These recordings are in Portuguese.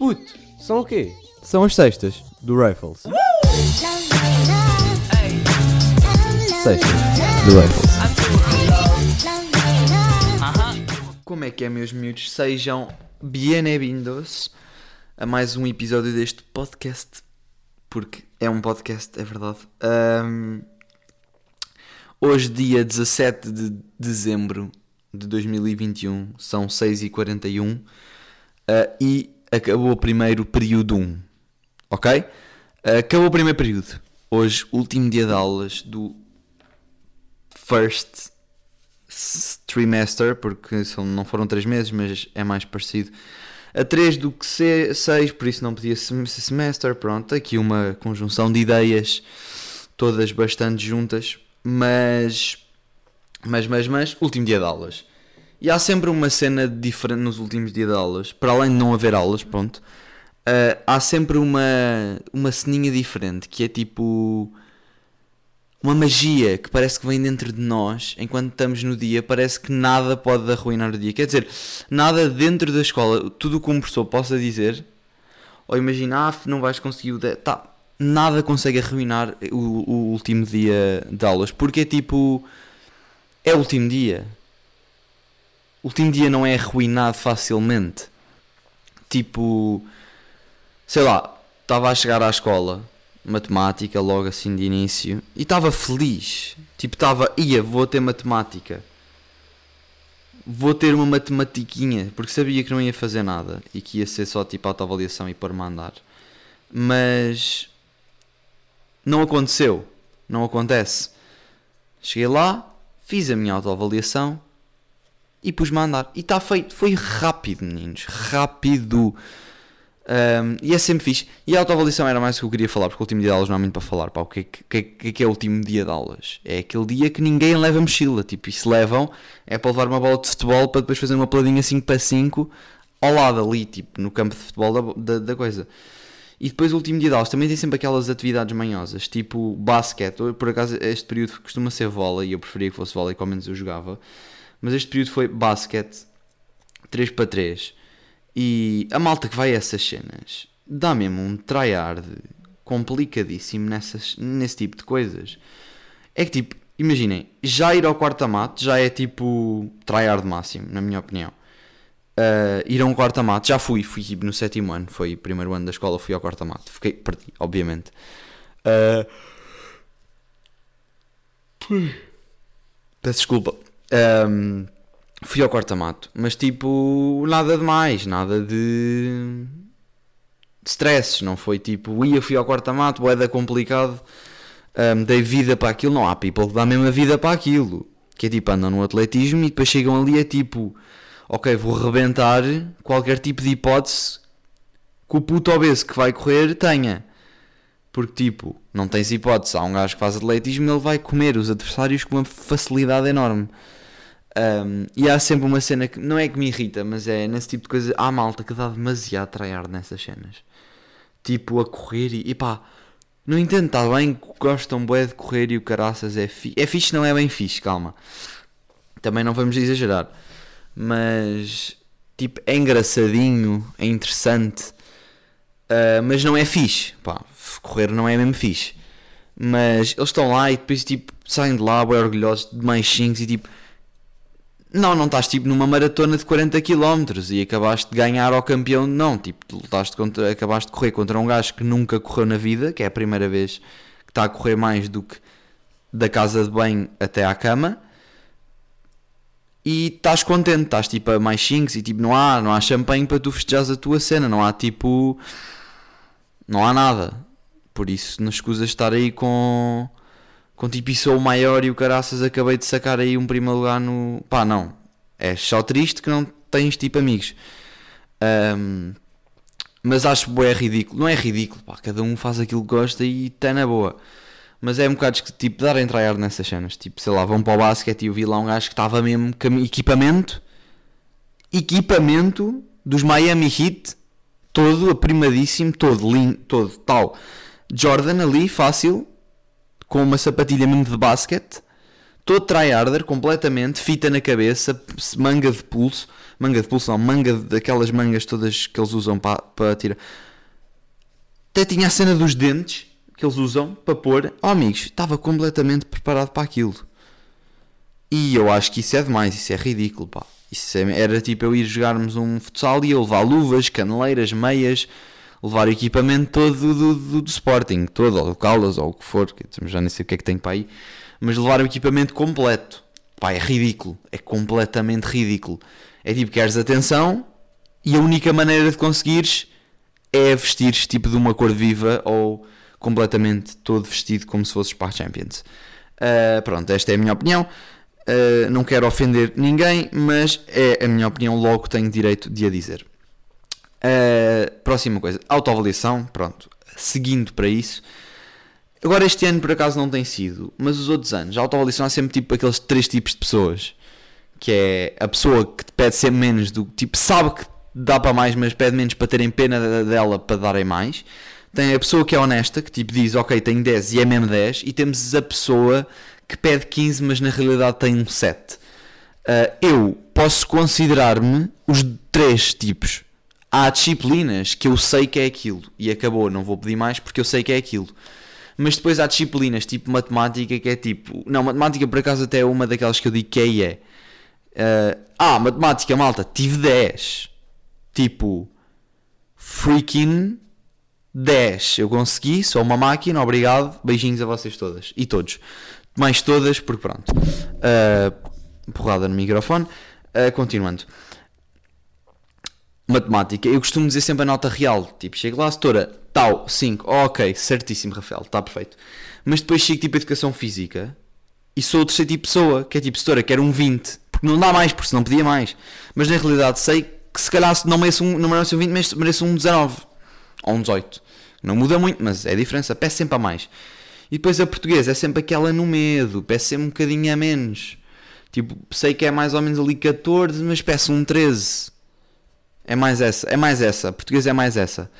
Puto, são o quê? São as sextas do Rifles. Sextas do Rifles. Como é que é, meus miúdos? Sejam bem-vindos a mais um episódio deste podcast. Porque é um podcast, é verdade. Ahm, hoje, dia 17 de dezembro de 2021, são 6h41 ah, e acabou o primeiro período 1. Ok? Acabou o primeiro período. Hoje, último dia de aulas do first trimester, porque não foram 3 meses, mas é mais parecido a 3 do que 6, por isso não podia ser semestre. Pronto, aqui uma conjunção de ideias, todas bastante juntas, mas, mas, mas, mas, último dia de aulas. E há sempre uma cena diferente nos últimos dias de aulas, para além de não haver aulas, pronto. ah, há sempre uma, uma ceninha diferente que é tipo uma magia que parece que vem dentro de nós enquanto estamos no dia. Parece que nada pode arruinar o dia. Quer dizer, nada dentro da escola, tudo o que um professor possa dizer, ou imagina, ah, não vais conseguir o. de- Tá, nada consegue arruinar o, o último dia de aulas, porque é tipo. É o último dia. O último dia não é arruinado facilmente. Tipo. Sei lá, estava a chegar à escola matemática logo assim de início e estava feliz. Tipo, estava, ia, vou ter matemática. Vou ter uma matematiquinha, porque sabia que não ia fazer nada e que ia ser só tipo autoavaliação e pôr-me a andar. Mas não aconteceu, não acontece. Cheguei lá, fiz a minha autoavaliação e pus-me a andar. E está feito, foi rápido, meninos, rápido. Um, e é sempre fixe. E a autoavaliação era mais o que eu queria falar, porque o último dia de aulas não há muito para falar. Pá, o que é que, que, que é que é o último dia de aulas? É aquele dia que ninguém leva mochila. Tipo, e se levam, é para levar uma bola de futebol para depois fazer uma peladinha 5 para 5 ao lado ali, tipo, no campo de futebol da, da, da coisa. E depois o último dia de aulas também tem sempre aquelas atividades manhosas, tipo basquete. Por acaso este período costuma ser vôlei e eu preferia que fosse vôlei, que ao menos eu jogava. Mas este período foi basquete 3 para 3. E a malta que vai a essas cenas dá mesmo um tryhard complicadíssimo nessas, nesse tipo de coisas. É que tipo, imaginem, já ir ao quarto mate já é tipo tryhard máximo, na minha opinião. Uh, ir a um quarto mate, já fui, fui tipo no sétimo ano, foi o primeiro ano da escola, fui ao quarto mate, fiquei, perdi, obviamente. Uh, peço desculpa. Um, fui ao quarto mato, mas tipo, nada de mais, nada de, stresses, não foi tipo, ia, fui ao quarto mato, boeda complicado, um, dei vida para aquilo, não há people que dá mesmo a vida para aquilo, que é tipo, andam no atletismo e depois chegam ali é tipo, ok, vou rebentar qualquer tipo de hipótese que o puto obeso que vai correr tenha. Porque, tipo, não tens hipótese. Há um gajo que faz atletismo ele vai comer os adversários com uma facilidade enorme. Um, e há sempre uma cena que não é que me irrita, mas é nesse tipo de coisa. Há malta que dá demasiado tryhard nessas cenas. Tipo, a correr e, e pá, não entendo, está bem que gostam bué de correr e o caraças é fixe. É fixe, não é bem fixe, calma. Também não vamos exagerar. Mas, tipo, é engraçadinho, é interessante. Uh, mas não é fixe, pá, correr não é mesmo fixe. Mas eles estão lá e depois tipo saem de lá bem orgulhosos de manchinhos e tipo não, não estás tipo numa maratona de 40 km e acabaste de ganhar ao campeão, não, tipo, lutaste contra, acabaste de correr contra um gajo que nunca correu na vida, que é a primeira vez que está a correr mais do que da casa de banho até à cama. E estás contente, estás tipo a mais 5 e tipo não há, não há champanhe para tu festejares a tua cena, não há tipo não há nada. Por isso não escusas estar aí com com tipo e sou o maior e o caraças acabei de sacar aí um primeiro lugar no. Pá, não. É só triste que não tens tipo amigos. Ahm, mas acho bué ridículo. Não é ridículo, pá, cada um faz aquilo que gosta e está na boa. Mas é um bocado esque- tipo dar a entrar nessas cenas. Tipo, sei lá, vão para o basquete e eu vi lá um gajo que estava mesmo equipamento. Equipamento dos Miami Heat. Todo aprimadíssimo, todo lindo, todo tal. Jordan ali, fácil, com uma sapatilha mesmo de basquete, todo tryharder, completamente, fita na cabeça, manga de pulso, manga de pulso não, manga daquelas mangas todas que eles usam para, para tirar. Até tinha a cena dos dentes que eles usam para pôr. Oh amigos, estava completamente preparado para aquilo. E eu acho que isso é demais, isso é ridículo, pá. Isso é- era tipo eu ir jogarmos um futsal e eu levar luvas, caneleiras, meias, levar o equipamento todo do, do, do, Sporting, todo, ou do Caldas, ou o que for, que já nem sei o que é que tem para aí, mas levar o equipamento completo. Pá, é ridículo, é completamente ridículo. É tipo, queres atenção e a única maneira de conseguires é vestir tipo de uma cor viva ou completamente todo vestido como se fosses para a Champions. Uh, pronto, esta é a minha opinião. Uh, não quero ofender ninguém, mas é a minha opinião, logo tenho direito de a dizer. Uh, próxima coisa, autoavaliação, pronto, seguindo para isso. Agora este ano por acaso não tem sido, mas os outros anos, a autoavaliação há sempre tipo aqueles três tipos de pessoas. Que é a pessoa que te pede sempre menos do tipo, sabe que dá para mais, mas pede menos para terem pena dela para darem mais. Tem a pessoa que é honesta, que tipo diz, ok, tenho 10 e é mesmo 10. E temos a pessoa que pede 15, mas na realidade tem um 7. Uh, eu posso considerar-me os três tipos. Há disciplinas que eu sei que é aquilo e acabou, não vou pedir mais porque eu sei que é aquilo. Mas depois há disciplinas tipo matemática que é tipo. Não, matemática por acaso até é uma daquelas que eu digo que é e é. Uh, ah, matemática, malta, tive 10. Tipo, freaking 10. Eu consegui, sou uma máquina, obrigado. Beijinhos a vocês todas e todos mais todas, porque pronto. Uh, porrada no microfone. Uh, continuando. Matemática. Eu costumo dizer sempre a nota real. Tipo, chego lá, setora, tal, 5. Oh, ok, certíssimo, Rafael, está perfeito. Mas depois chego tipo a educação física e sou o terceiro tipo de pessoa, que é tipo, setora, quero um 20. Porque não dá mais, porque senão podia mais. Mas na realidade sei que se calhar não mereço um, não mereço um 20, mas mereço um 19. Ou um 18. Não muda muito, mas é a diferença. Peço sempre a mais. E depois a portuguesa é sempre aquela no medo, peço sempre um bocadinho a menos. Tipo, sei que é mais ou menos ali 14, mas peço um 13. É mais essa, é mais essa. A portuguesa é mais essa.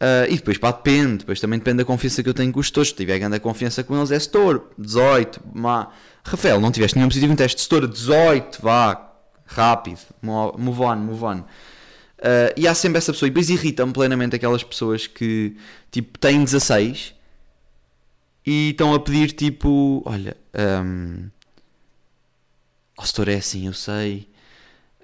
Uh, e depois, pá, depende. Depois também depende da confiança que eu tenho com os tutores. Se tiver grande confiança com eles, é setor. 18, má. Rafael, não tiveste nenhum positivo em teste de setor. 18, vá. Rápido. Move on, move on. Uh, e há sempre essa pessoa. E depois irritam-me plenamente aquelas pessoas que, tipo, têm 16 e estão a pedir tipo: Olha, um, o setor é assim, eu sei,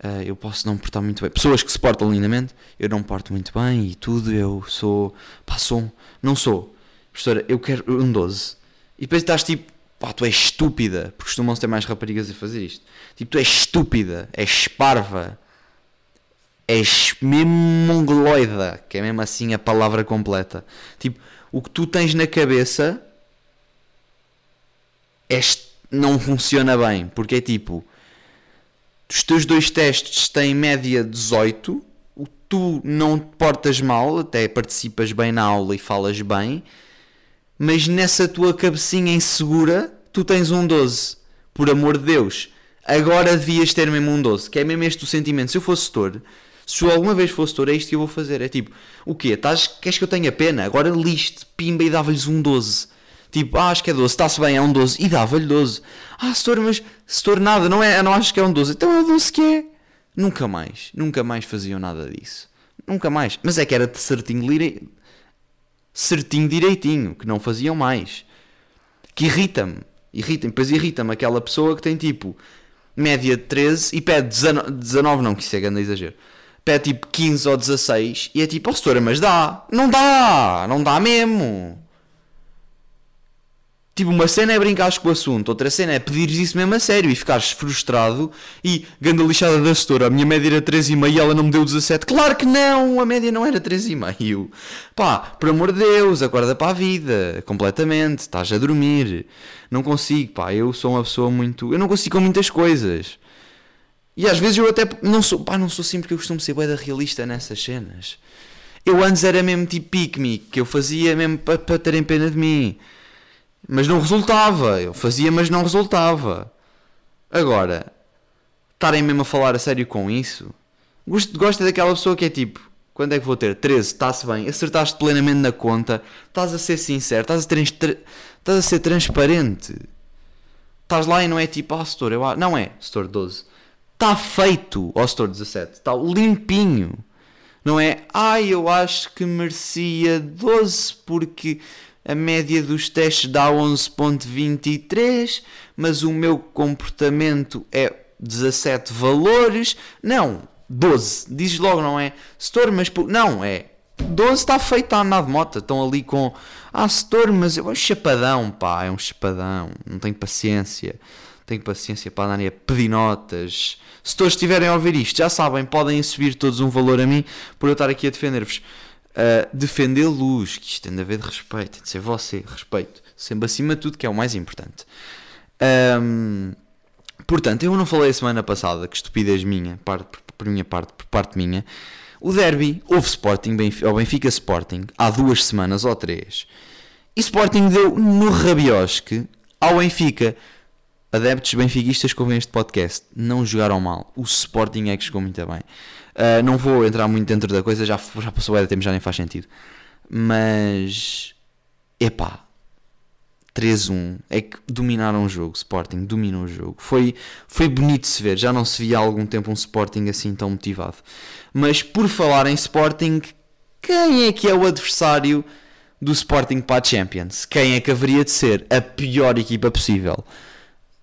uh, eu posso não portar muito bem. Pessoas que se portam lindamente, eu não porto muito bem e tudo, eu sou. Pá, sou. Não sou. Professora, eu quero um 12. E depois estás tipo: Pá, tu és estúpida, porque costumam-se ter mais raparigas a fazer isto. Tipo, tu és estúpida, és parva, és mesmo mongoloida, que é mesmo assim a palavra completa. Tipo, o que tu tens na cabeça este não funciona bem, porque é tipo, os teus dois testes têm média 18, tu não te portas mal, até participas bem na aula e falas bem, mas nessa tua cabecinha insegura, tu tens um 12. Por amor de Deus, agora devias ter mesmo um 12, que é mesmo este o sentimento. Se eu fosse setor, se eu alguma vez fosse setor, é isto que eu vou fazer. É tipo, o quê? Estás, queres que eu tenha pena? Agora liste, pimba e dava-lhes um 12. Tipo, ah, acho que é 12, está-se bem, é um 12. E dava-lhe 12. Ah, setor, mas setor nada, não é? Não acho que é um 12. Então é o 12 que é. Nunca mais, nunca mais faziam nada disso. Nunca mais. Mas é que era certinho, lire... certinho direitinho, que não faziam mais. Que irrita-me. Irrita-me. Depois irrita-me aquela pessoa que tem tipo média de 13 e pede 19, 19 não, que isso é grande exagero. Pede tipo 15 ou 16 e é tipo, oh setora, mas dá. Não dá, não dá mesmo. Tipo, uma cena é brincares com o assunto, outra cena é pedires isso mesmo a sério e ficares frustrado e ganda lixada da setora. A minha média era 3,5 e ela não me deu 17. Claro que não, a média não era 3,5. Pá, por amor de Deus, acorda para a vida, completamente. Estás a dormir. Não consigo, pá, eu sou uma pessoa muito. Eu não consigo com muitas coisas. E às vezes eu até não sou, pá, não sou assim porque eu costumo ser boeda realista nessas cenas. Eu antes era mesmo tipo pick-me, que eu fazia mesmo para terem pena de mim. Mas não resultava. Eu fazia, mas não resultava. Agora, estarem mesmo a falar a sério com isso. Gosto, gosto daquela pessoa que é tipo: quando é que vou ter? 13, está-se bem, acertaste plenamente na conta, estás a ser sincero, estás a, a ser transparente. Estás lá e não é tipo, ah, setor, eu, não é, setor 12. Está feito, ó setor 17. Está limpinho. Não é, ai, eu acho que merecia 12 porque a média dos testes dá 11.23, mas o meu comportamento é 17 valores. Não, 12. Dizes logo, não é? Setor, mas... Não, é... 12 está feito andar de moto. Estão ali com... Ah, setor, mas. É um chapadão, pá. É um chapadão. Não tenho paciência. Tenho paciência para andarem a pedir notas. Se todos estiverem a ouvir isto, já sabem, podem subir todos um valor a mim por eu estar aqui a defender-vos. Uh, Defendê-los, que isto tem de haver de respeito, tem de ser você, respeito. Sempre acima de tudo, que é o mais importante. Um, portanto, eu não falei a semana passada, que estupidez minha, parte, por, por minha parte, por parte minha. O derby, houve Sporting, Benfica, ou Benfica Sporting, há duas semanas ou três. E Sporting deu no rabiosque ao Benfica. Adeptos benfiquistas que ouvem este podcast não jogaram mal. O Sporting é que jogou muito bem. Uh, não vou entrar muito dentro da coisa, já, já passou o tempo, já nem faz sentido. Mas. Epá. 3-1. É que dominaram o jogo. Sporting dominou o jogo. Foi, foi bonito se ver. Já não se via há algum tempo um Sporting assim tão motivado. Mas por falar em Sporting, quem é que é o adversário do Sporting para a Champions? Quem é que haveria de ser a pior equipa possível?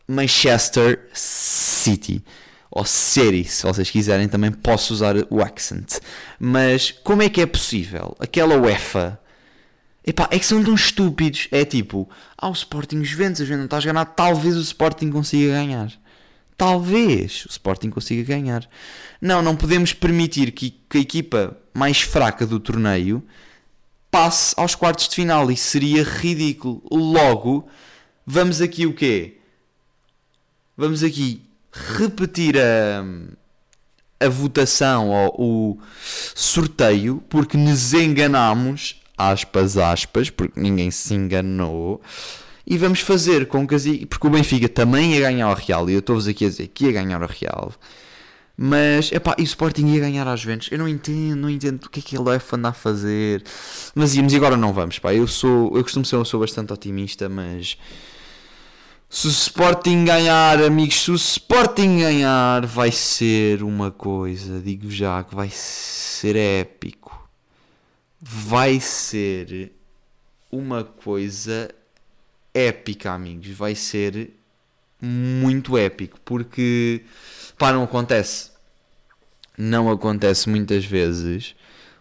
Manchester City. Ou City, se vocês quiserem, também posso usar o accent. Mas como é que é possível? Aquela UEFA. Epá, é que são tão estúpidos. É tipo, ah, o Sporting Juventus, a Juventus não está a ganhar, talvez o Sporting consiga ganhar. Talvez o Sporting consiga ganhar. Não, não podemos permitir que, que a equipa mais fraca do torneio passe aos quartos de final. Isso seria ridículo. Logo, vamos aqui o quê? Vamos aqui repetir a, a votação ou o sorteio porque nos enganamos, aspas, aspas, porque ninguém se enganou. E vamos fazer com que porque o Benfica também ia ganhar o Real, e eu estou-vos aqui a dizer que ia ganhar o Real. Mas, epá, e o Sporting ia ganhar às Juventus. Eu não entendo, não entendo o que é que ele vai andar a fazer. Mas íamos e agora não vamos, pá. Eu sou, eu costumo ser uma pessoa bastante otimista, mas se o Sporting ganhar, amigos, se o Sporting ganhar, vai ser uma coisa, digo já, que vai ser épico. Vai ser uma coisa épica, amigos. Vai ser muito épico, porque pá, não acontece. Não acontece muitas vezes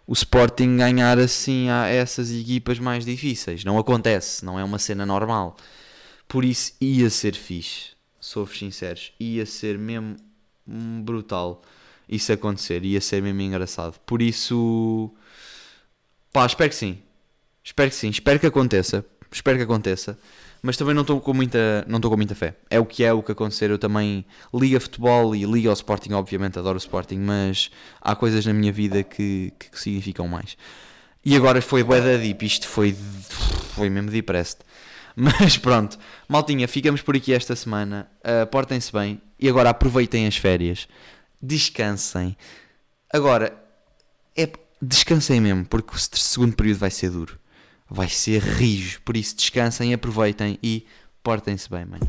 o Sporting ganhar assim a essas equipas mais difíceis. Não acontece, não é uma cena normal. Por isso ia ser fixe, sou-vos sinceros, ia ser mesmo brutal isso acontecer, ia ser mesmo engraçado. Por isso, pá, espero que sim, espero que sim, espero que aconteça, espero que aconteça. Mas também não estou com muita, não estou com muita fé. É o que é o que acontecer. Eu também ligo a futebol e ligo ao Sporting, obviamente adoro o Sporting, mas há coisas na minha vida que, que significam mais. E agora foi bué da deep, isto foi, foi mesmo depressed. Mas pronto, maltinha, ficamos por aqui esta semana. Uh, Portem-se bem e agora aproveitem as férias. Descansem. Agora, é, descansem mesmo, porque o segundo período vai ser duro. Vai ser rijo. Por isso, descansem, aproveitem e portem-se bem, mãe.